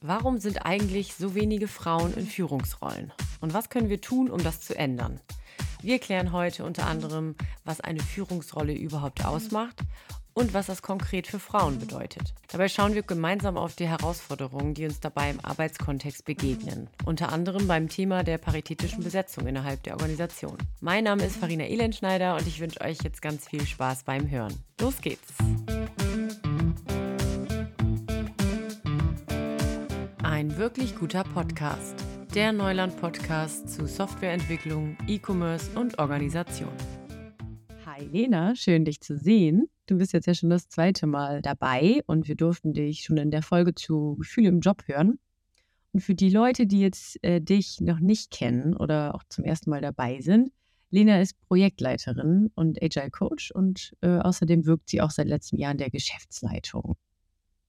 Warum sind eigentlich so wenige Frauen in Führungsrollen? Und was können wir tun, um das zu ändern? Wir klären heute unter anderem, was eine Führungsrolle überhaupt ausmacht und was das konkret für Frauen bedeutet. Dabei schauen wir gemeinsam auf die Herausforderungen, die uns dabei im Arbeitskontext begegnen. Unter anderem beim Thema der paritätischen Besetzung innerhalb der Organisation. Mein Name ist Farina Elenschneider und ich wünsche euch jetzt ganz viel Spaß beim Hören. Los geht's! Ein wirklich guter Podcast. Der Neuland-Podcast zu Softwareentwicklung, E-Commerce und Organisation. Hi Lena, schön dich zu sehen. Du bist jetzt ja schon das zweite Mal dabei und wir durften dich schon in der Folge zu Gefühle im Job hören. Und für die Leute, die jetzt äh, dich noch nicht kennen oder auch zum ersten Mal dabei sind, Lena ist Projektleiterin und Agile Coach und äh, außerdem wirkt sie auch seit letztem Jahr in der Geschäftsleitung.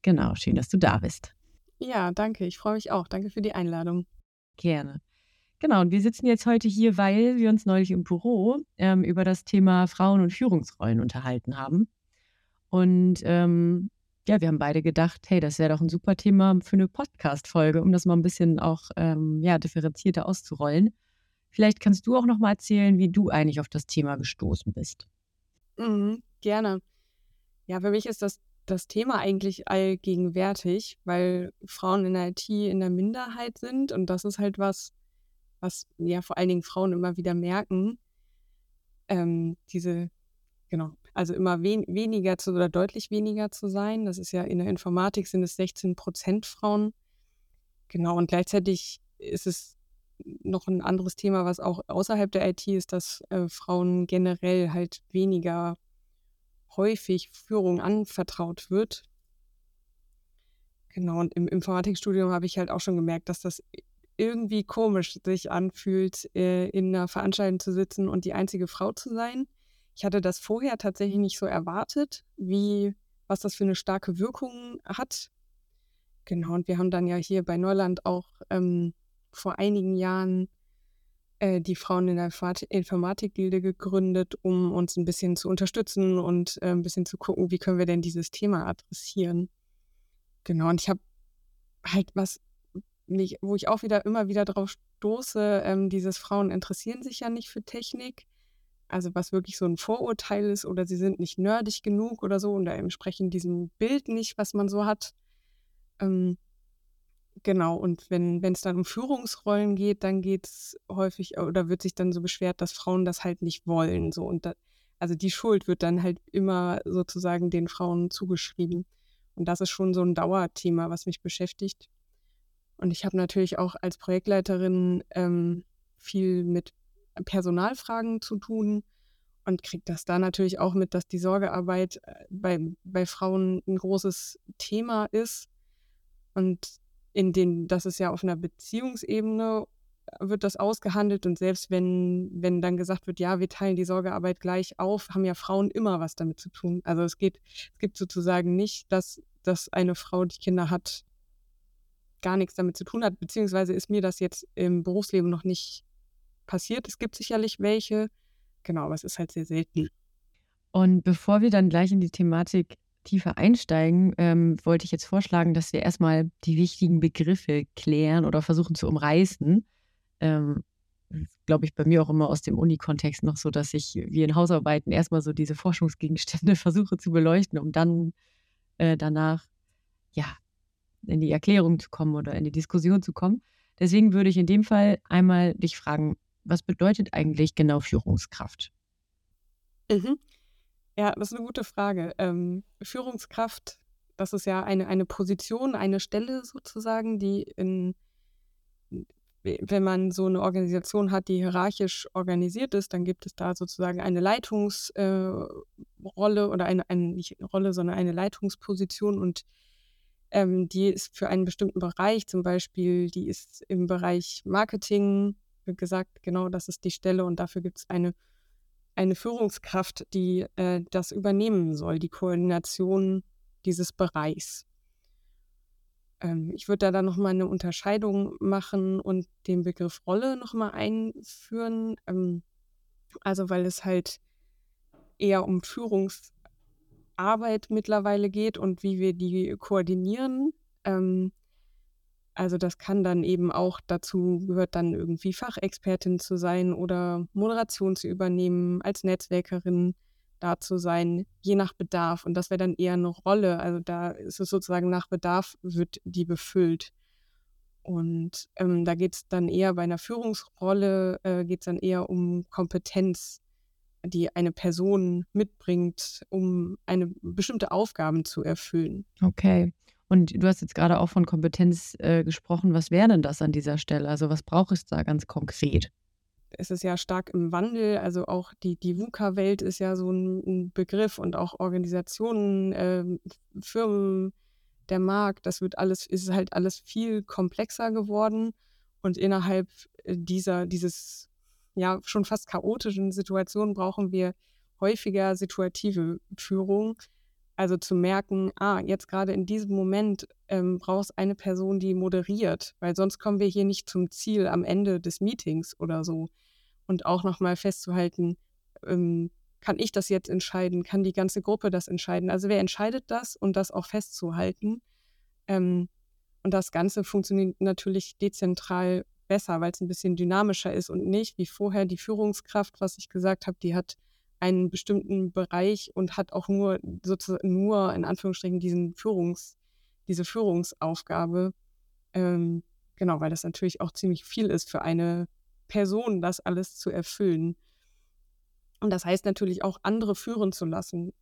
Genau, schön, dass du da bist. Ja, danke. Ich freue mich auch. Danke für die Einladung. Gerne. Genau, und wir sitzen jetzt heute hier, weil wir uns neulich im Büro ähm, über das Thema Frauen- und Führungsrollen unterhalten haben. Und ähm, ja, wir haben beide gedacht, hey, das wäre doch ein super Thema für eine Podcast-Folge, um das mal ein bisschen auch ähm, ja, differenzierter auszurollen. Vielleicht kannst du auch noch mal erzählen, wie du eigentlich auf das Thema gestoßen bist. Mhm, gerne. Ja, für mich ist das das Thema eigentlich allgegenwärtig, weil Frauen in der IT in der Minderheit sind und das ist halt was, was ja vor allen Dingen Frauen immer wieder merken. Ähm, diese, genau, also immer wen weniger zu oder deutlich weniger zu sein. Das ist ja in der Informatik sind es 16 Prozent Frauen. Genau, und gleichzeitig ist es noch ein anderes Thema, was auch außerhalb der IT ist, dass äh, Frauen generell halt weniger häufig Führung anvertraut wird. Genau, und im Informatikstudium habe ich halt auch schon gemerkt, dass das irgendwie komisch sich anfühlt, äh, in einer Veranstaltung zu sitzen und die einzige Frau zu sein. Ich hatte das vorher tatsächlich nicht so erwartet, wie was das für eine starke Wirkung hat. Genau, und wir haben dann ja hier bei Neuland auch ähm, vor einigen Jahren äh, die Frauen in der Informatik-Gilde gegründet, um uns ein bisschen zu unterstützen und äh, ein bisschen zu gucken, wie können wir denn dieses Thema adressieren. Genau, und ich habe halt was, nicht, wo ich auch wieder immer wieder drauf stoße, ähm, dieses Frauen interessieren sich ja nicht für Technik. Also was wirklich so ein Vorurteil ist oder sie sind nicht nerdig genug oder so und da entsprechen diesem Bild nicht, was man so hat. Ähm, Genau, und wenn es dann um Führungsrollen geht, dann geht es häufig oder wird sich dann so beschwert, dass Frauen das halt nicht wollen. So. Und da, also die Schuld wird dann halt immer sozusagen den Frauen zugeschrieben. Und das ist schon so ein Dauerthema, was mich beschäftigt. Und ich habe natürlich auch als Projektleiterin ähm, viel mit Personalfragen zu tun und kriege das da natürlich auch mit, dass die Sorgearbeit äh, bei, bei Frauen ein großes Thema ist. Und in den, das ist ja auf einer Beziehungsebene äh, wird das ausgehandelt und selbst wenn, wenn dann gesagt wird, ja, wir teilen die Sorgearbeit gleich auf, haben ja Frauen immer was damit zu tun. Also es geht, es gibt sozusagen nicht, dass, dass eine Frau, die Kinder hat, gar nichts damit zu tun hat, beziehungsweise ist mir das jetzt im Berufsleben noch nicht passiert. Es gibt sicherlich welche, genau, aber es ist halt sehr selten. Und bevor wir dann gleich in die Thematik tiefer einsteigen, ähm, wollte ich jetzt vorschlagen, dass wir erstmal die wichtigen Begriffe klären oder versuchen zu umreißen. Ähm, glaube ich, bei mir auch immer aus dem Uni-Kontext noch so, dass ich wie in Hausarbeiten erstmal so diese Forschungsgegenstände versuche zu beleuchten, um dann äh, danach ja in die Erklärung zu kommen oder in die Diskussion zu kommen. Deswegen würde ich in dem Fall einmal dich fragen, was bedeutet eigentlich genau Führungskraft? Mhm. Ja, das ist eine gute Frage. Ähm, Führungskraft, das ist ja eine, eine Position, eine Stelle sozusagen, die in, wenn man so eine Organisation hat, die hierarchisch organisiert ist, dann gibt es da sozusagen eine Leitungsrolle äh, oder eine, eine, nicht Rolle, sondern eine Leitungsposition und ähm, die ist für einen bestimmten Bereich, zum Beispiel, die ist im Bereich Marketing gesagt, genau das ist die Stelle und dafür gibt es eine eine Führungskraft, die äh, das übernehmen soll, die Koordination dieses Bereichs. Ähm, ich würde da dann nochmal eine Unterscheidung machen und den Begriff Rolle nochmal einführen. Ähm, also weil es halt eher um Führungsarbeit mittlerweile geht und wie wir die koordinieren. Ähm, Also das kann dann eben auch dazu gehört dann irgendwie Fachexpertin zu sein oder Moderation zu übernehmen, als Netzwerkerin da zu sein, je nach Bedarf. Und das wäre dann eher eine Rolle. Also da ist es sozusagen nach Bedarf wird die befüllt. Und ähm, da geht es dann eher bei einer Führungsrolle, äh, geht es dann eher um Kompetenz, die eine Person mitbringt, um eine bestimmte Aufgaben zu erfüllen. Okay. Und du hast jetzt gerade auch von Kompetenz äh, gesprochen. Was wäre denn das an dieser Stelle? Also was braucht es da ganz konkret? Es ist ja stark im Wandel. Also auch die, die VUCA-Welt ist ja so ein, ein, Begriff und auch Organisationen, äh, Firmen, der Markt, das wird alles, ist halt alles viel komplexer geworden. Und innerhalb äh, dieser, dieses ja schon fast chaotischen Situation brauchen wir häufiger situative Führung. Also zu merken, ah, jetzt gerade in diesem Moment ähm, brauchst eine Person, die moderiert, weil sonst kommen wir hier nicht zum Ziel am Ende des Meetings oder so. Und auch nochmal festzuhalten, ähm, kann ich das jetzt entscheiden? Kann die ganze Gruppe das entscheiden? Also wer entscheidet das und das auch festzuhalten? Ähm, und das Ganze funktioniert natürlich dezentral besser, weil es ein bisschen dynamischer ist und nicht wie vorher die Führungskraft, was ich gesagt habe, die hat einen bestimmten Bereich und hat auch nur sozusagen nur in Anführungsstrichen diesen Führungs, diese Führungsaufgabe. Ähm, genau, weil das natürlich auch ziemlich viel ist für eine Person, das alles zu erfüllen. Und das heißt natürlich auch, andere führen zu lassen,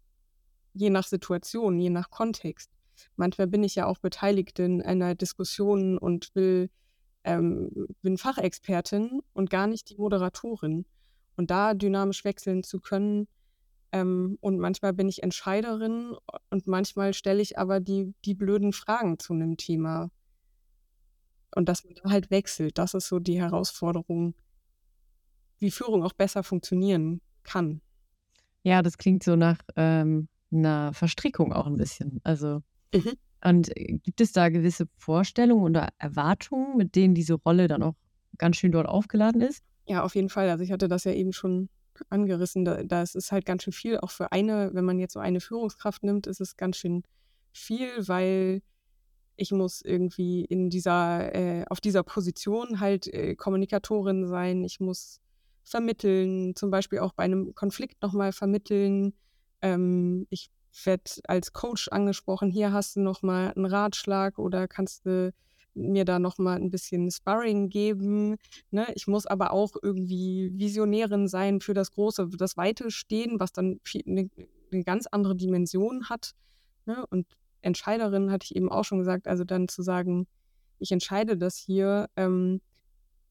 je nach Situation, je nach Kontext. Manchmal bin ich ja auch beteiligt in einer Diskussion und will ähm, bin Fachexpertin und gar nicht die Moderatorin. Und da dynamisch wechseln zu können. Ähm, und manchmal bin ich Entscheiderin und manchmal stelle ich aber die, die blöden Fragen zu einem Thema. Und dass man da halt wechselt, das ist so die Herausforderung, wie Führung auch besser funktionieren kann. Ja, das klingt so nach ähm, einer Verstrickung auch ein bisschen. Also mhm. Und äh, gibt es da gewisse Vorstellungen oder Erwartungen, mit denen diese Rolle dann auch ganz schön dort aufgeladen ist? Ja, auf jeden Fall. Also ich hatte das ja eben schon angerissen. Da, das ist halt ganz schön viel. Auch für eine, wenn man jetzt so eine Führungskraft nimmt, ist es ganz schön viel, weil ich muss irgendwie in dieser, äh, auf dieser Position halt äh, Kommunikatorin sein. Ich muss vermitteln, zum Beispiel auch bei einem Konflikt nochmal vermitteln. Ähm, ich werde als Coach angesprochen, hier hast du nochmal einen Ratschlag oder kannst du mir da nochmal ein bisschen Sparring geben. Ne? Ich muss aber auch irgendwie Visionärin sein für das große, das weite Stehen, was dann eine, eine ganz andere Dimension hat. Ne? Und Entscheiderin hatte ich eben auch schon gesagt, also dann zu sagen, ich entscheide das hier, ähm,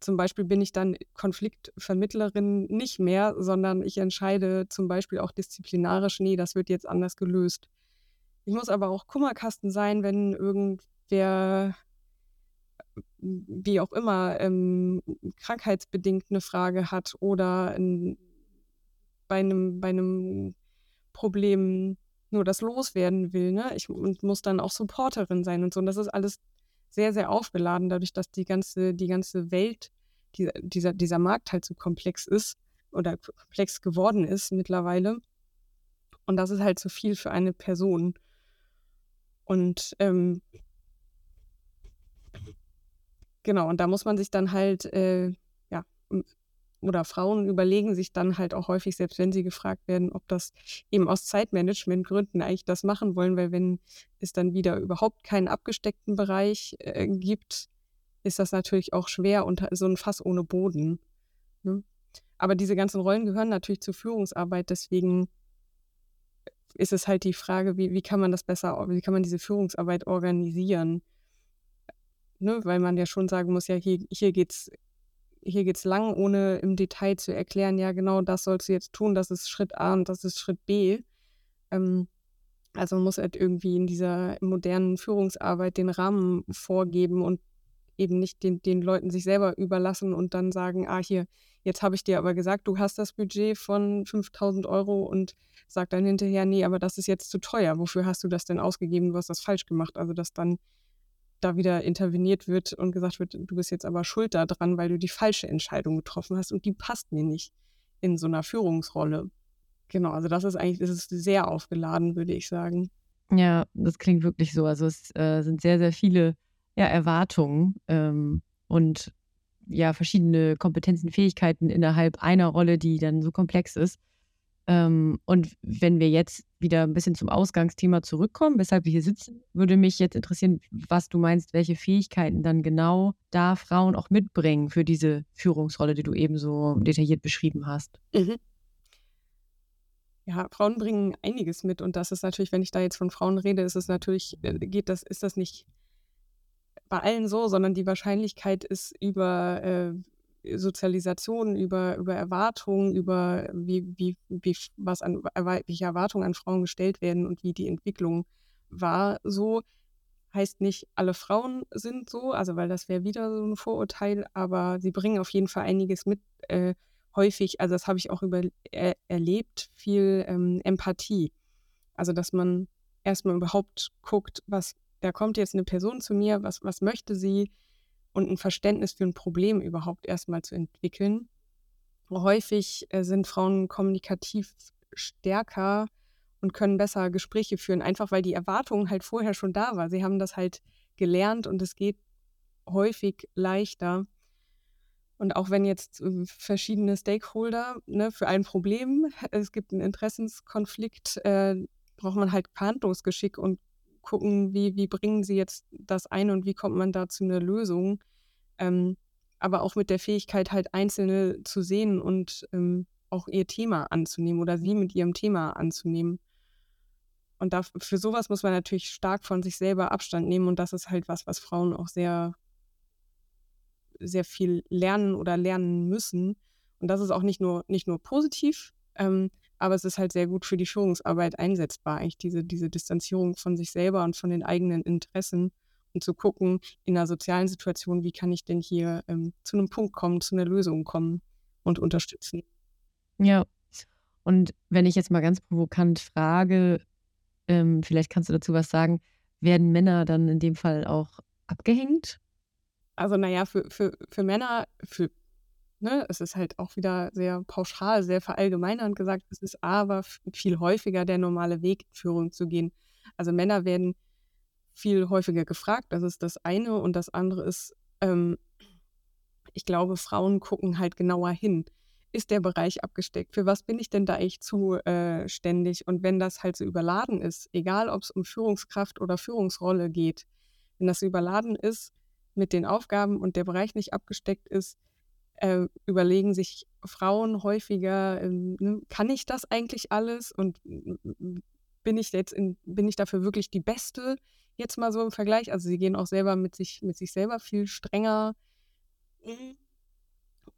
zum Beispiel bin ich dann Konfliktvermittlerin nicht mehr, sondern ich entscheide zum Beispiel auch disziplinarisch, nee, das wird jetzt anders gelöst. Ich muss aber auch Kummerkasten sein, wenn irgendwer, wie auch immer, ähm, krankheitsbedingt eine Frage hat oder in, bei, einem, bei einem Problem nur das loswerden will. Ne? Ich und muss dann auch Supporterin sein und so. Und das ist alles sehr, sehr aufgeladen, dadurch, dass die ganze, die ganze Welt, die, dieser, dieser Markt halt so komplex ist oder komplex geworden ist mittlerweile. Und das ist halt so viel für eine Person. Und ähm, genau, und da muss man sich dann halt äh, ja, oder Frauen überlegen sich dann halt auch häufig, selbst wenn sie gefragt werden, ob das eben aus Zeitmanagementgründen eigentlich das machen wollen, weil wenn es dann wieder überhaupt keinen abgesteckten Bereich äh, gibt, ist das natürlich auch schwer und so ein Fass ohne Boden. Ne? Aber diese ganzen Rollen gehören natürlich zur Führungsarbeit, deswegen ist es halt die Frage, wie, wie kann man das besser, wie kann man diese Führungsarbeit organisieren? Ne? Weil man ja schon sagen muss, ja, hier, hier geht es hier geht's lang, ohne im Detail zu erklären, ja, genau das sollst du jetzt tun, das ist Schritt A und das ist Schritt B. Ähm, also man muss halt irgendwie in dieser modernen Führungsarbeit den Rahmen vorgeben und eben nicht den, den Leuten sich selber überlassen und dann sagen, ah, hier, jetzt habe ich dir aber gesagt, du hast das Budget von 5000 Euro und sag dann hinterher, nee, aber das ist jetzt zu teuer. Wofür hast du das denn ausgegeben? Du hast das falsch gemacht. Also, dass dann da wieder interveniert wird und gesagt wird, du bist jetzt aber schuld daran, weil du die falsche Entscheidung getroffen hast und die passt mir nicht in so einer Führungsrolle. Genau, also das ist eigentlich, das ist sehr aufgeladen, würde ich sagen. Ja, das klingt wirklich so. Also es äh, sind sehr, sehr viele ja, Erwartungen ähm, und ja, verschiedene Kompetenzen, Fähigkeiten innerhalb einer Rolle, die dann so komplex ist. Ähm, und wenn wir jetzt wieder ein bisschen zum Ausgangsthema zurückkommen, weshalb wir hier sitzen, würde mich jetzt interessieren, was du meinst, welche Fähigkeiten dann genau da Frauen auch mitbringen für diese Führungsrolle, die du eben so detailliert beschrieben hast. Mhm. Ja, Frauen bringen einiges mit und das ist natürlich, wenn ich da jetzt von Frauen rede, ist es natürlich, äh, geht das, ist das nicht bei allen so, sondern die Wahrscheinlichkeit ist über äh, Sozialisation, über, über Erwartungen, über wie, wie, wie was an welche Erwartungen an Frauen gestellt werden und wie die Entwicklung war, so heißt nicht, alle Frauen sind so, also weil das wäre wieder so ein Vorurteil, aber sie bringen auf jeden Fall einiges mit. Äh, häufig, also das habe ich auch über, er, erlebt, viel ähm, Empathie. Also dass man erstmal überhaupt guckt, was da kommt jetzt eine Person zu mir, was, was möchte sie und ein Verständnis für ein Problem überhaupt erstmal zu entwickeln. Häufig äh, sind Frauen kommunikativ stärker und können besser Gespräche führen, einfach weil die Erwartung halt vorher schon da war. Sie haben das halt gelernt und es geht häufig leichter. Und auch wenn jetzt äh, verschiedene Stakeholder ne, für ein Problem, es gibt einen Interessenskonflikt, äh, braucht man halt Verhandlungsgeschick und gucken, wie, wie bringen sie jetzt das ein und wie kommt man da zu einer Lösung. Ähm, aber auch mit der Fähigkeit, halt Einzelne zu sehen und ähm, auch ihr Thema anzunehmen oder sie mit ihrem Thema anzunehmen. Und da, für sowas muss man natürlich stark von sich selber Abstand nehmen und das ist halt was, was Frauen auch sehr, sehr viel lernen oder lernen müssen. Und das ist auch nicht nur, nicht nur positiv, ähm, aber es ist halt sehr gut für die Führungsarbeit einsetzbar, eigentlich diese, diese Distanzierung von sich selber und von den eigenen Interessen und zu gucken, in einer sozialen Situation, wie kann ich denn hier ähm, zu einem Punkt kommen, zu einer Lösung kommen und unterstützen. Ja, und wenn ich jetzt mal ganz provokant frage, ähm, vielleicht kannst du dazu was sagen, werden Männer dann in dem Fall auch abgehängt? Also naja, für, für, für Männer, für ne, es ist halt auch wieder sehr pauschal, sehr verallgemeinernd gesagt, es ist aber viel häufiger der normale Weg, Führung zu gehen. Also Männer werden viel häufiger gefragt, das ist das eine. Und das andere ist, ähm, ich glaube, Frauen gucken halt genauer hin. Ist der Bereich abgesteckt? Für was bin ich denn da echt zuständig? Und wenn das halt so überladen ist, egal ob es um Führungskraft oder Führungsrolle geht, wenn das überladen ist mit den Aufgaben und der Bereich nicht abgesteckt ist, äh, überlegen sich Frauen häufiger, ne, kann ich das eigentlich alles und bin ich jetzt in, bin ich dafür wirklich die Beste? Jetzt mal so im Vergleich. Also sie gehen auch selber mit sich, mit sich selber viel strenger.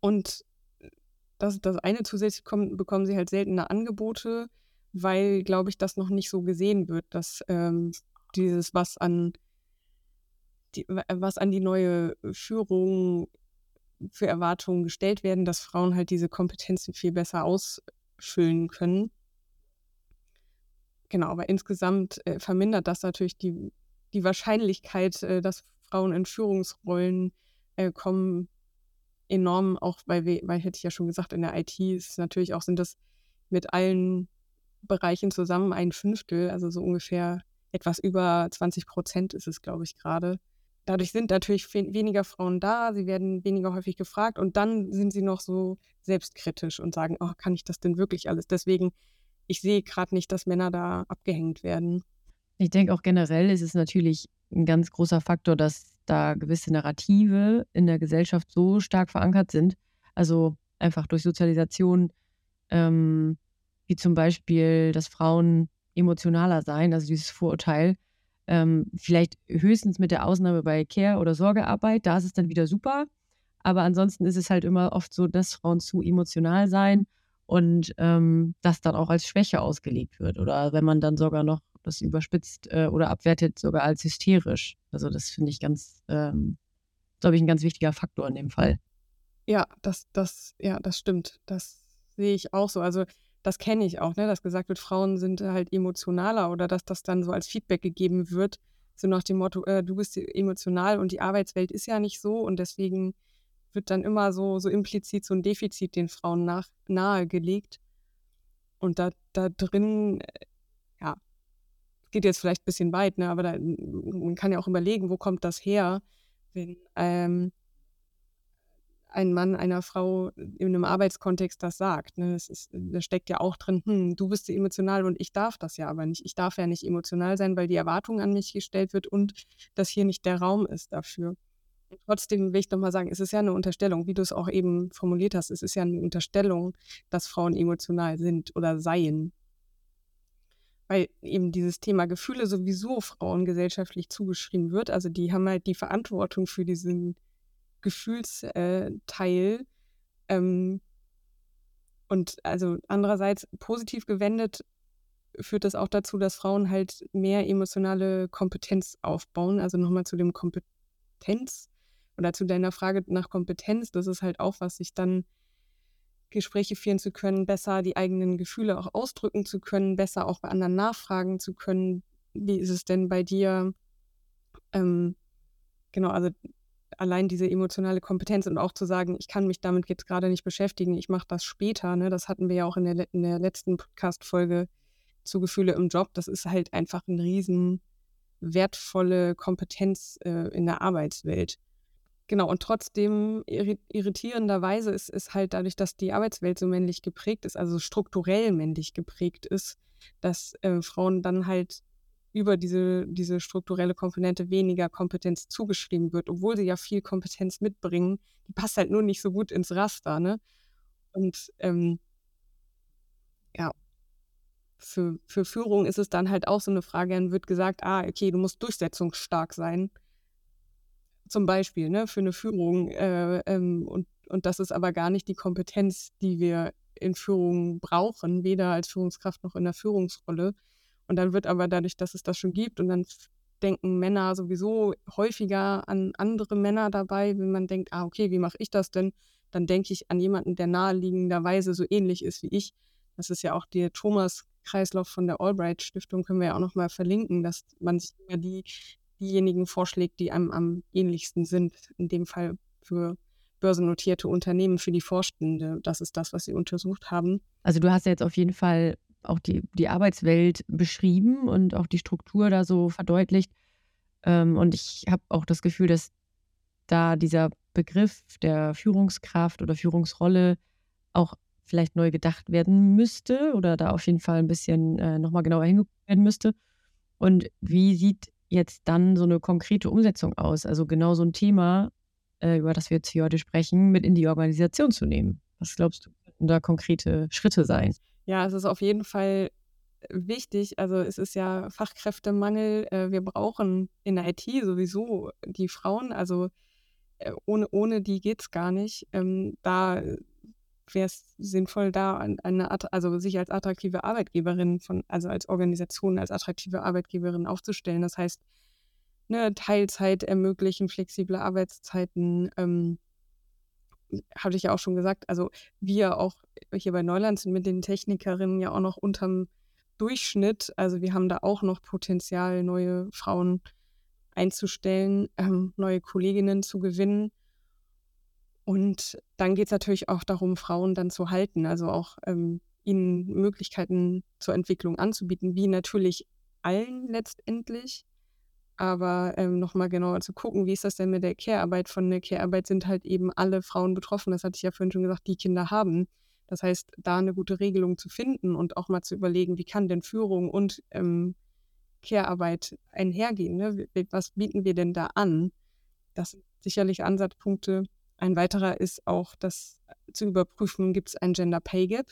Und das, das eine zusätzlich kommen, bekommen sie halt seltener Angebote, weil, glaube ich, das noch nicht so gesehen wird, dass ähm, dieses, was an die, was an die neue Führung für Erwartungen gestellt werden, dass Frauen halt diese Kompetenzen viel besser ausfüllen können. Genau, aber insgesamt äh, vermindert das natürlich die, die Wahrscheinlichkeit, äh, dass Frauen in Führungsrollen äh, kommen, enorm, auch weil wir, weil hätte ich ja schon gesagt, in der IT ist natürlich auch, sind das mit allen Bereichen zusammen ein Fünftel, also so ungefähr etwas über 20 Prozent ist es, glaube ich, gerade, Dadurch sind natürlich weniger Frauen da, sie werden weniger häufig gefragt und dann sind sie noch so selbstkritisch und sagen, oh, kann ich das denn wirklich alles? Deswegen, ich sehe gerade nicht, dass Männer da abgehängt werden. Ich denke auch generell ist es natürlich ein ganz großer Faktor, dass da gewisse Narrative in der Gesellschaft so stark verankert sind. Also einfach durch Sozialisation, ähm, wie zum Beispiel, dass Frauen emotionaler seien, also dieses Vorurteil, ähm, vielleicht höchstens mit der Ausnahme bei Care- oder Sorgearbeit, da ist es dann wieder super. Aber ansonsten ist es halt immer oft so, dass Frauen zu emotional sein und ähm, das dann auch als Schwäche ausgelegt wird. Oder wenn man dann sogar noch das überspitzt äh, oder abwertet, sogar als hysterisch. Also das finde ich ganz, ähm, glaube ich, ein ganz wichtiger Faktor in dem Fall. Ja, das, das, ja, das stimmt. Das sehe ich auch so. Also das kenne ich auch, ne, dass gesagt wird, Frauen sind halt emotionaler oder dass das dann so als Feedback gegeben wird, so nach dem Motto, äh, du bist emotional und die Arbeitswelt ist ja nicht so und deswegen wird dann immer so, so implizit so ein Defizit den Frauen nach, nahegelegt. Und da, da drin, äh, ja, geht jetzt vielleicht ein bisschen weit, ne? aber da, man kann ja auch überlegen, wo kommt das her, wenn ähm, ein Mann einer Frau in einem Arbeitskontext das sagt. Ne? Das ist, da steckt ja auch drin, hm, du bist emotional und ich darf das ja aber nicht. Ich darf ja nicht emotional sein, weil die Erwartung an mich gestellt wird und dass hier nicht der Raum ist dafür. Trotzdem will ich nochmal sagen, es ist ja eine Unterstellung, wie du es auch eben formuliert hast, es ist ja eine Unterstellung, dass Frauen emotional sind oder seien. Weil eben dieses Thema Gefühle sowieso Frauen gesellschaftlich zugeschrieben wird. Also die haben halt die Verantwortung für diesen Gefühlsteil. Ähm, und also andererseits positiv gewendet führt das auch dazu, dass Frauen halt mehr emotionale Kompetenz aufbauen. Also nochmal zu dem Kompetenz oder zu deiner Frage nach Kompetenz. Das ist halt auch was, sich dann Gespräche führen zu können, besser die eigenen Gefühle auch ausdrücken zu können, besser auch bei anderen nachfragen zu können. Wie ist es denn bei dir? Ähm, genau, also allein diese emotionale Kompetenz und auch zu sagen, ich kann mich damit jetzt gerade nicht beschäftigen, ich mache das später. Ne? Das hatten wir ja auch in der, in der letzten Podcast-Folge zu Gefühle im Job. Das ist halt einfach eine riesen wertvolle Kompetenz äh, in der Arbeitswelt. Genau, und trotzdem irritierenderweise ist es halt dadurch, dass die Arbeitswelt so männlich geprägt ist, also strukturell männlich geprägt ist, dass äh, Frauen dann halt über diese, diese strukturelle Komponente weniger Kompetenz zugeschrieben wird, obwohl sie ja viel Kompetenz mitbringen. Die passt halt nur nicht so gut ins Raster, ne? Und ähm, ja, für, für Führung ist es dann halt auch so eine Frage, dann wird gesagt, ah, okay, du musst durchsetzungsstark sein. Zum Beispiel, ne, für eine Führung. Äh, ähm, und, und das ist aber gar nicht die Kompetenz, die wir in Führung brauchen, weder als Führungskraft noch in der Führungsrolle. Und dann wird aber dadurch, dass es das schon gibt und dann denken Männer sowieso häufiger an andere Männer dabei, wenn man denkt, ah, okay, wie mache ich das denn? Dann denke ich an jemanden, der naheliegenderweise so ähnlich ist wie ich. Das ist ja auch der Thomas-Kreislauf von der Albright-Stiftung, können wir ja auch nochmal verlinken, dass man sich immer die, diejenigen vorschlägt, die einem am ähnlichsten sind. In dem Fall für börsennotierte Unternehmen, für die Vorstände. Das ist das, was sie untersucht haben. Also du hast ja jetzt auf jeden Fall auch die, die Arbeitswelt beschrieben und auch die Struktur da so verdeutlicht. Ähm, und ich habe auch das Gefühl, dass da dieser Begriff der Führungskraft oder Führungsrolle auch vielleicht neu gedacht werden müsste oder da auf jeden Fall ein bisschen äh, nochmal genauer hingeguckt werden müsste. Und wie sieht jetzt dann so eine konkrete Umsetzung aus? Also genau so ein Thema, äh, über das wir jetzt hier heute sprechen, mit in die Organisation zu nehmen. Was glaubst du, könnten da konkrete Schritte sein? Ja, es ist auf jeden Fall wichtig. Also es ist ja Fachkräftemangel. Äh, wir brauchen in der IT sowieso die Frauen. Also äh, ohne, ohne die geht es gar nicht. Ähm, da wäre es sinnvoll, da eine, also sich als attraktive Arbeitgeberin von, also als Organisation, als attraktive Arbeitgeberin aufzustellen. Das heißt, ne, Teilzeit ermöglichen, flexible Arbeitszeiten, ähm, hatte ich ja auch schon gesagt, also wir auch hier bei Neuland sind mit den Technikerinnen ja auch noch unterm Durchschnitt. Also wir haben da auch noch Potenzial, neue Frauen einzustellen, ähm, neue Kolleginnen zu gewinnen. Und dann geht es natürlich auch darum, Frauen dann zu halten, also auch ähm, ihnen Möglichkeiten zur Entwicklung anzubieten, wie natürlich allen letztendlich aber ähm, nochmal genauer zu gucken, wie ist das denn mit der Care-Arbeit? Von der Care-Arbeit sind halt eben alle Frauen betroffen. Das hatte ich ja vorhin schon gesagt, die Kinder haben. Das heißt, da eine gute Regelung zu finden und auch mal zu überlegen, wie kann denn Führung und ähm, Care-Arbeit einhergehen? Ne? Was bieten wir denn da an? Das sind sicherlich Ansatzpunkte. Ein weiterer ist auch, das zu überprüfen, gibt es ein Gender Pay Gap?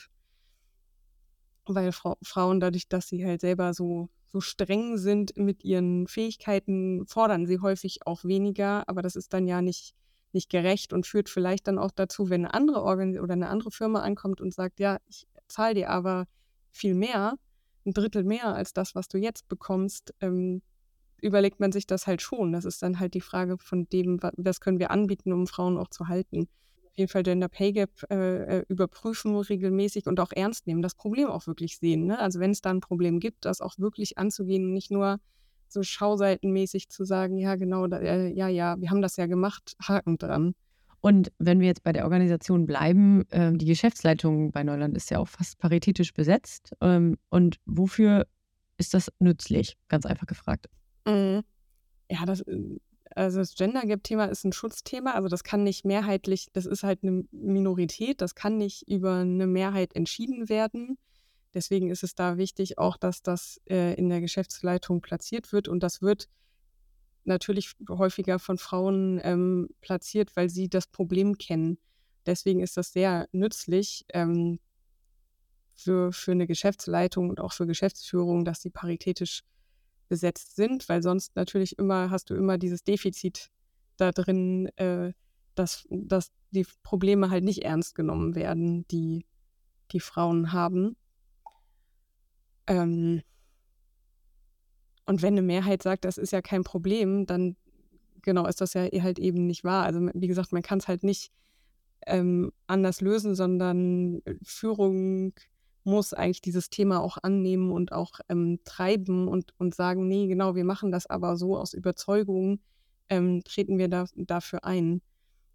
Weil Fra Frauen dadurch, dass sie halt selber so so streng sind mit ihren Fähigkeiten, fordern sie häufig auch weniger, aber das ist dann ja nicht, nicht gerecht und führt vielleicht dann auch dazu, wenn eine andere Organ oder eine andere Firma ankommt und sagt, ja, ich zahle dir aber viel mehr, ein Drittel mehr als das, was du jetzt bekommst, ähm, überlegt man sich das halt schon. Das ist dann halt die Frage von dem, was können wir anbieten, um Frauen auch zu halten auf jeden Fall Gender Pay Gap äh, äh, überprüfen regelmäßig und auch ernst nehmen, das Problem auch wirklich sehen. Ne? Also wenn es da ein Problem gibt, das auch wirklich anzugehen und nicht nur so schauseitenmäßig zu sagen, ja genau, da, äh, ja, ja, wir haben das ja gemacht, Haken dran. Und wenn wir jetzt bei der Organisation bleiben, äh, die Geschäftsleitung bei Neuland ist ja auch fast paritätisch besetzt. Ähm, und wofür ist das nützlich? Ganz einfach gefragt. Mhm. Ja, das, äh, also das Gender Gap-Thema ist ein Schutzthema. Also das kann nicht mehrheitlich, das ist halt eine Minorität, das kann nicht über eine Mehrheit entschieden werden. Deswegen ist es da wichtig auch, dass das äh, in der Geschäftsleitung platziert wird und das wird natürlich häufiger von Frauen ähm, platziert, weil sie das Problem kennen. Deswegen ist das sehr nützlich ähm, für, für eine Geschäftsleitung und auch für Geschäftsführung, dass sie paritätisch besetzt sind, weil sonst natürlich immer hast du immer dieses Defizit da drin, äh, dass, dass die Probleme halt nicht ernst genommen werden, die die Frauen haben. Ähm, und wenn eine Mehrheit sagt, das ist ja kein Problem, dann genau ist das ja halt eben nicht wahr. Also wie gesagt, man kann es halt nicht ähm, anders lösen, sondern Führung muss eigentlich dieses Thema auch annehmen und auch ähm, treiben und, und sagen, nee, genau, wir machen das aber so aus Überzeugung, ähm, treten wir da, dafür ein.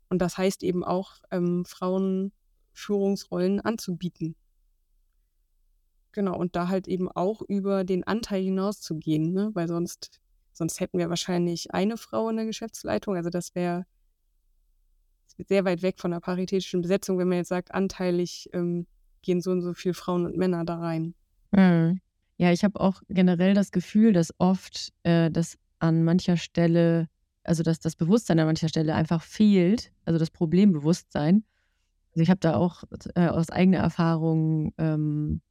Und das heißt eben auch, ähm, Frauen Führungsrollen anzubieten. Genau, und da halt eben auch über den Anteil hinauszugehen, ne? weil sonst, sonst hätten wir wahrscheinlich eine Frau in der Geschäftsleitung. Also das wäre sehr weit weg von der paritätischen Besetzung, wenn man jetzt sagt, anteilig ähm, gehen so und so viele Frauen und Männer da rein. Mhm. Ja, ich habe auch generell das Gefühl, dass oft äh, das an mancher Stelle, also dass das Bewusstsein an mancher Stelle einfach fehlt, also das Problembewusstsein. Also ich habe da auch äh, aus eigener Erfahrung ähm,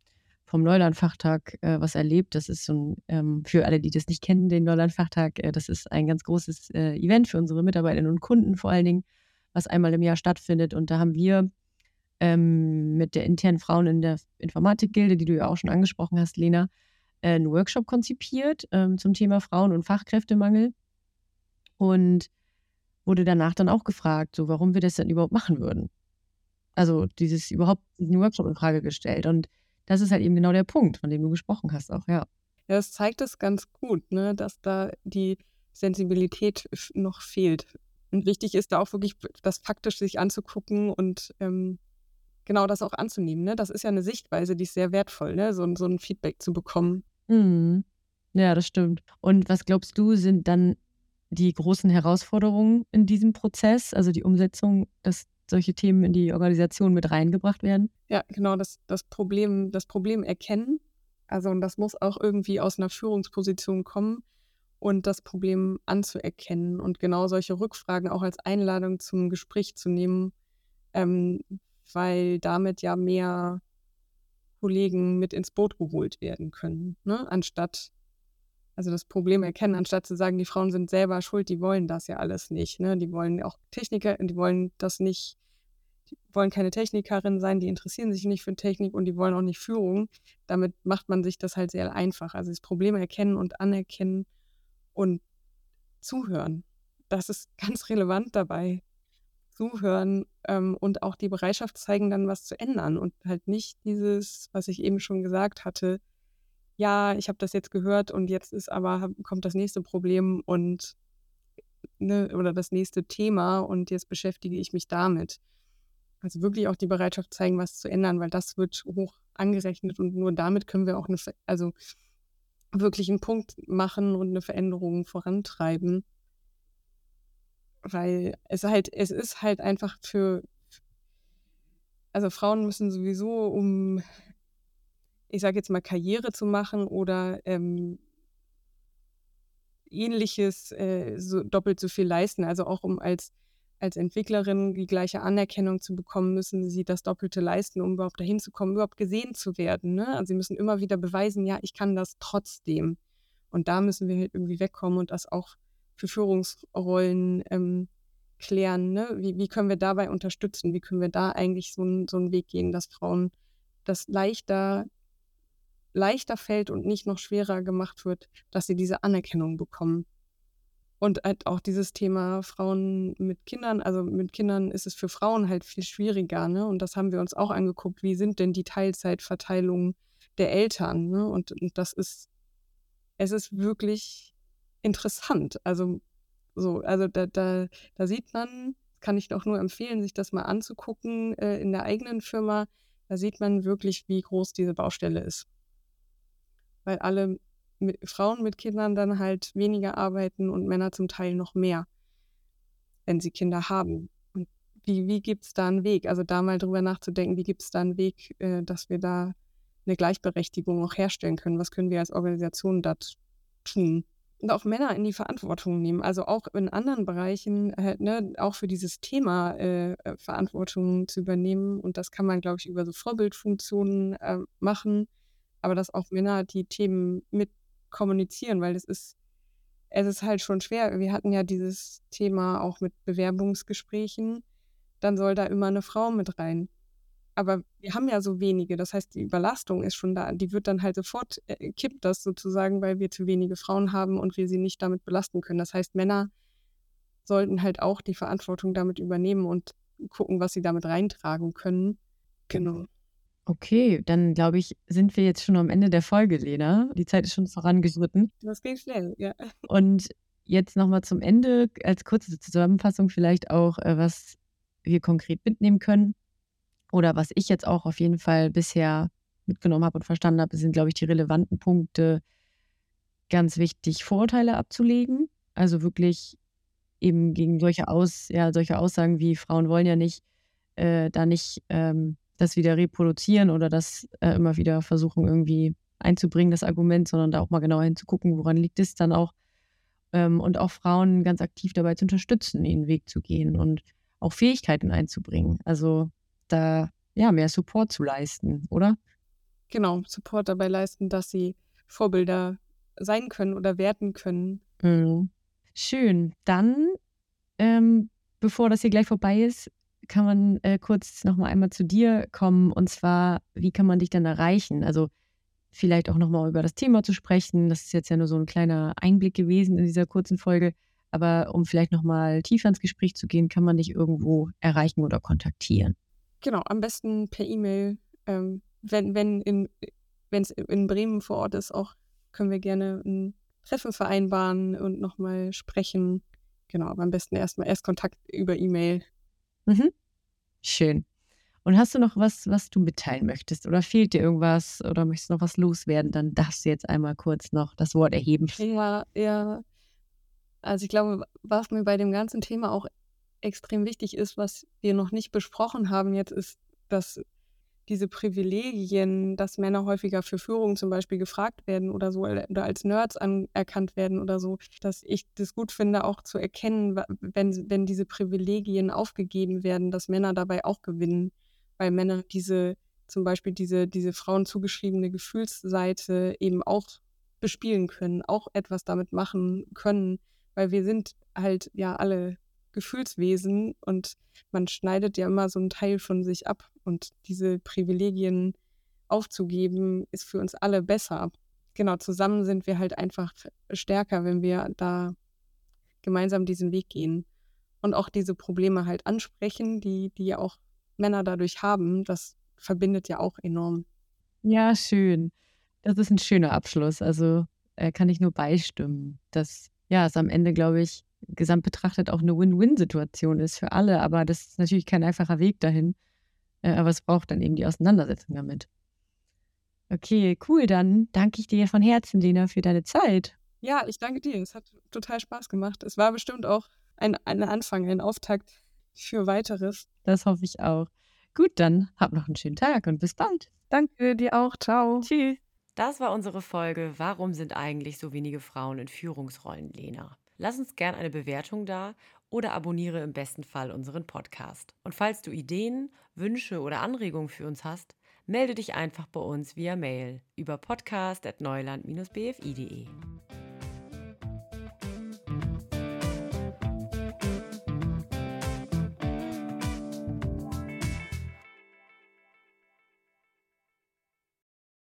vom Neulandfachtag äh, was erlebt. Das ist so ein, ähm, für alle, die das nicht kennen, den Neulandfachtag, äh, das ist ein ganz großes äh, Event für unsere Mitarbeiterinnen und Kunden vor allen Dingen, was einmal im Jahr stattfindet. Und da haben wir ähm, mit der internen Frauen in der Informatikgilde, die du ja auch schon angesprochen hast, Lena, äh, einen Workshop konzipiert ähm, zum Thema Frauen- und Fachkräftemangel. Und wurde danach dann auch gefragt, so warum wir das denn überhaupt machen würden. Also dieses überhaupt diesen Workshop in Frage gestellt. Und das ist halt eben genau der Punkt, von dem du gesprochen hast, auch, ja. Ja, das zeigt es ganz gut, ne, dass da die Sensibilität noch fehlt. Und wichtig ist da auch wirklich das faktisch sich anzugucken und ähm, genau das auch anzunehmen. Ne? Das ist ja eine Sichtweise, die ist sehr wertvoll, ne? so, so ein Feedback zu bekommen. Mhm. Ja, das stimmt. Und was glaubst du, sind dann die großen Herausforderungen in diesem Prozess, also die Umsetzung, dass solche Themen in die Organisation mit reingebracht werden? Ja, genau, das, das, Problem, das Problem erkennen. Also, und das muss auch irgendwie aus einer Führungsposition kommen und das Problem anzuerkennen und genau solche Rückfragen auch als Einladung zum Gespräch zu nehmen, ähm, weil damit ja mehr Kollegen mit ins Boot geholt werden können, ne? anstatt also das Problem erkennen, anstatt zu sagen, die Frauen sind selber schuld, die wollen das ja alles nicht. Ne? Die wollen auch Techniker, die wollen das nicht, die wollen keine Technikerin sein, die interessieren sich nicht für Technik und die wollen auch nicht Führung. Damit macht man sich das halt sehr einfach. Also das Problem erkennen und anerkennen und zuhören. Das ist ganz relevant dabei. Zuhören ähm, und auch die Bereitschaft zeigen, dann was zu ändern und halt nicht dieses, was ich eben schon gesagt hatte, ja, ich habe das jetzt gehört und jetzt ist aber, kommt das nächste Problem und ne, oder das nächste Thema und jetzt beschäftige ich mich damit. Also wirklich auch die Bereitschaft zeigen, was zu ändern, weil das wird hoch angerechnet und nur damit können wir auch eine, also wirklich einen Punkt machen und eine Veränderung vorantreiben. Weil es halt, es ist halt einfach für, also Frauen müssen sowieso, um ich sage jetzt mal, Karriere zu machen oder ähm, ähnliches äh, so doppelt so viel leisten. Also auch um als, als Entwicklerin die gleiche Anerkennung zu bekommen, müssen sie das Doppelte leisten, um überhaupt dahin zu kommen, überhaupt gesehen zu werden. Ne? Also sie müssen immer wieder beweisen, ja, ich kann das trotzdem. Und da müssen wir halt irgendwie wegkommen und das auch für Führungsrollen ähm, klären. Ne? Wie, wie können wir dabei unterstützen? Wie können wir da eigentlich so, ein, so einen Weg gehen, dass Frauen das leichter leichter fällt und nicht noch schwerer gemacht wird, dass sie diese Anerkennung bekommen. Und halt auch dieses Thema Frauen mit Kindern, also mit Kindern ist es für Frauen halt viel schwieriger, ne? Und das haben wir uns auch angeguckt, wie sind denn die Teilzeitverteilungen der Eltern, ne? Und, und das ist, es ist wirklich interessant. Also so, also da, da, da sieht man, kann ich doch nur empfehlen, sich das mal anzugucken äh, in der eigenen Firma. Da sieht man wirklich, wie groß diese Baustelle ist weil alle mit, Frauen mit Kindern dann halt weniger arbeiten und Männer zum Teil noch mehr, wenn sie Kinder haben. Und wie, wie gibt es da einen Weg? Also da mal drüber nachzudenken, wie gibt es da einen Weg, äh, dass wir da eine Gleichberechtigung auch herstellen können? Was können wir als Organisation da tun? Und auch Männer in die Verantwortung nehmen. Also auch in anderen Bereichen, halt, ne, auch für dieses Thema äh, äh Verantwortung zu übernehmen. Und das kann man, glaube ich, über so Vorbildfunktionen äh, machen. Aber dass auch Männer die Themen mit kommunizieren, weil es ist, es ist halt schon schwer. Wir hatten ja dieses Thema auch mit Bewerbungsgesprächen. Dann soll da immer eine Frau mit rein. Aber wir haben ja so wenige. Das heißt, die Überlastung ist schon da. Die wird dann halt sofort, äh, kippt das sozusagen, weil wir zu wenige Frauen haben und wir sie nicht damit belasten können. Das heißt, Männer sollten halt auch die Verantwortung damit übernehmen und gucken, was sie damit reintragen können. Genau. Okay, dann glaube ich, sind wir jetzt schon am Ende der Folge, Lena. Die Zeit ist schon vorangeschritten. Das geht schnell, ja. Und jetzt nochmal zum Ende als kurze Zusammenfassung vielleicht auch, äh, was wir konkret mitnehmen können oder was ich jetzt auch auf jeden Fall bisher mitgenommen habe und verstanden habe, sind, glaube ich, die relevanten Punkte ganz wichtig, Vorurteile abzulegen. Also wirklich eben gegen solche, Aus, ja, solche Aussagen wie Frauen wollen ja nicht, äh, da nicht ähm, das wieder reproduzieren oder das äh, immer wieder versuchen irgendwie einzubringen, das Argument, sondern da auch mal genauer hinzugucken, woran liegt es dann auch. Ähm, und auch Frauen ganz aktiv dabei zu unterstützen, ihren Weg zu gehen und auch Fähigkeiten einzubringen. Also da ja mehr Support zu leisten, oder? Genau, Support dabei leisten, dass sie Vorbilder sein können oder werden können. Mhm. Schön. Dann, ähm, bevor das hier gleich vorbei ist, kann man äh, kurz noch mal einmal zu dir kommen. Und zwar, wie kann man dich dann erreichen? Also vielleicht auch noch mal über das Thema zu sprechen. Das ist jetzt ja nur so ein kleiner Einblick gewesen in dieser kurzen Folge. Aber um vielleicht noch mal tiefer ins Gespräch zu gehen, kann man dich irgendwo erreichen oder kontaktieren. Genau, am besten per E-Mail. Ähm, wenn wenn in wenn es in Bremen vor Ort ist, auch können wir gerne ein Treffen vereinbaren und nochmal sprechen. Genau, aber am besten erstmal erst Kontakt über E-Mail. Mhm. Schön. Und hast du noch was, was du mitteilen möchtest? Oder fehlt dir irgendwas oder möchtest du noch was loswerden? Dann darfst du jetzt einmal kurz noch das Wort erheben. Ja, ja. Also ich glaube, was mir bei dem ganzen Thema auch extrem wichtig ist, was wir noch nicht besprochen haben jetzt, ist, dass diese Privilegien, dass Männer häufiger für Führung zum Beispiel gefragt werden oder so oder als Nerds anerkannt werden oder so, dass ich das gut finde, auch zu erkennen, wenn, wenn diese Privilegien aufgegeben werden, dass Männer dabei auch gewinnen, weil Männer diese zum Beispiel diese, diese Frauen zugeschriebene Gefühlsseite eben auch bespielen können, auch etwas damit machen können, weil wir sind halt ja alle Gefühlswesen und man schneidet ja immer so einen Teil von sich ab. Und diese Privilegien aufzugeben, ist für uns alle besser. Genau, zusammen sind wir halt einfach stärker, wenn wir da gemeinsam diesen Weg gehen. Und auch diese Probleme halt ansprechen, die, die ja auch Männer dadurch haben, das verbindet ja auch enorm. Ja, schön. Das ist ein schöner Abschluss. Also äh, kann ich nur beistimmen, dass ja, es am Ende, glaube ich, gesamt betrachtet auch eine Win-Win-Situation ist für alle. Aber das ist natürlich kein einfacher Weg dahin. Äh, aber es braucht dann eben die Auseinandersetzung damit. Okay, cool. Dann danke ich dir von Herzen, Lena, für deine Zeit. Ja, ich danke dir. Es hat total Spaß gemacht. Es war bestimmt auch ein, ein Anfang, ein Auftakt für weiteres. Das hoffe ich auch. Gut, dann hab noch einen schönen Tag und bis bald. Danke dir auch. Ciao. Tschüss. Das war unsere Folge Warum sind eigentlich so wenige Frauen in Führungsrollen, Lena? Lass uns gern eine Bewertung da oder abonniere im besten Fall unseren Podcast. Und falls du Ideen, Wünsche oder Anregungen für uns hast, melde dich einfach bei uns via Mail über podcast.neuland-bfi.de.